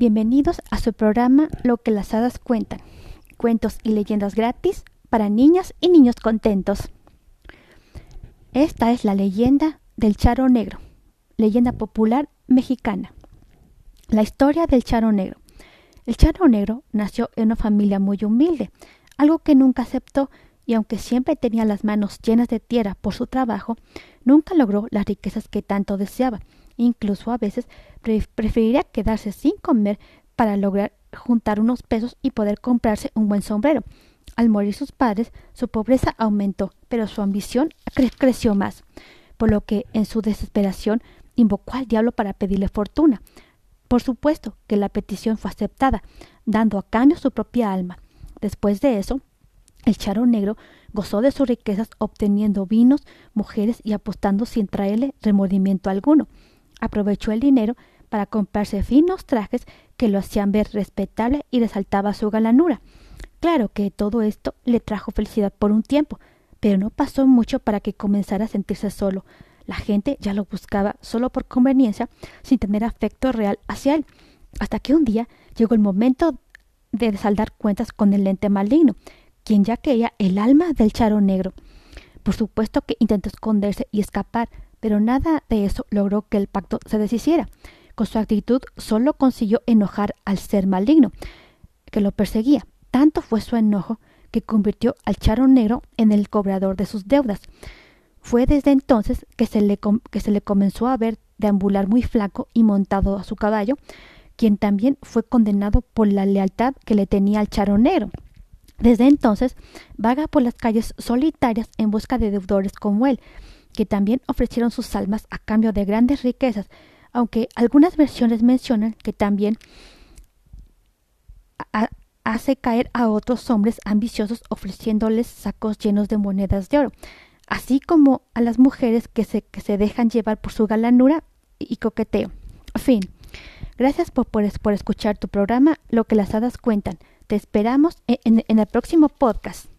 Bienvenidos a su programa Lo que las hadas cuentan. Cuentos y leyendas gratis para niñas y niños contentos. Esta es la leyenda del Charo Negro, leyenda popular mexicana. La historia del Charo Negro. El Charo Negro nació en una familia muy humilde, algo que nunca aceptó y aunque siempre tenía las manos llenas de tierra por su trabajo, nunca logró las riquezas que tanto deseaba. Incluso a veces preferiría quedarse sin comer para lograr juntar unos pesos y poder comprarse un buen sombrero. Al morir sus padres, su pobreza aumentó, pero su ambición creció más, por lo que en su desesperación invocó al diablo para pedirle fortuna. Por supuesto que la petición fue aceptada, dando a cambio su propia alma. Después de eso, el Charo Negro gozó de sus riquezas obteniendo vinos, mujeres y apostando sin traerle remordimiento alguno. Aprovechó el dinero para comprarse finos trajes que lo hacían ver respetable y resaltaba su galanura. Claro que todo esto le trajo felicidad por un tiempo, pero no pasó mucho para que comenzara a sentirse solo. La gente ya lo buscaba solo por conveniencia, sin tener afecto real hacia él, hasta que un día llegó el momento de saldar cuentas con el lente maligno, quien ya quería el alma del charo negro. Por supuesto que intentó esconderse y escapar, pero nada de eso logró que el pacto se deshiciera. Con su actitud solo consiguió enojar al ser maligno que lo perseguía. Tanto fue su enojo que convirtió al charo negro en el cobrador de sus deudas. Fue desde entonces que se le, que se le comenzó a ver deambular muy flaco y montado a su caballo, quien también fue condenado por la lealtad que le tenía al charo negro. Desde entonces vaga por las calles solitarias en busca de deudores como él, que también ofrecieron sus almas a cambio de grandes riquezas, aunque algunas versiones mencionan que también hace caer a otros hombres ambiciosos ofreciéndoles sacos llenos de monedas de oro, así como a las mujeres que se, se dejan llevar por su galanura y coqueteo. Fin. Gracias por, por, escuchar tu programa Lo que las hadas cuentan. Te esperamos en el próximo podcast.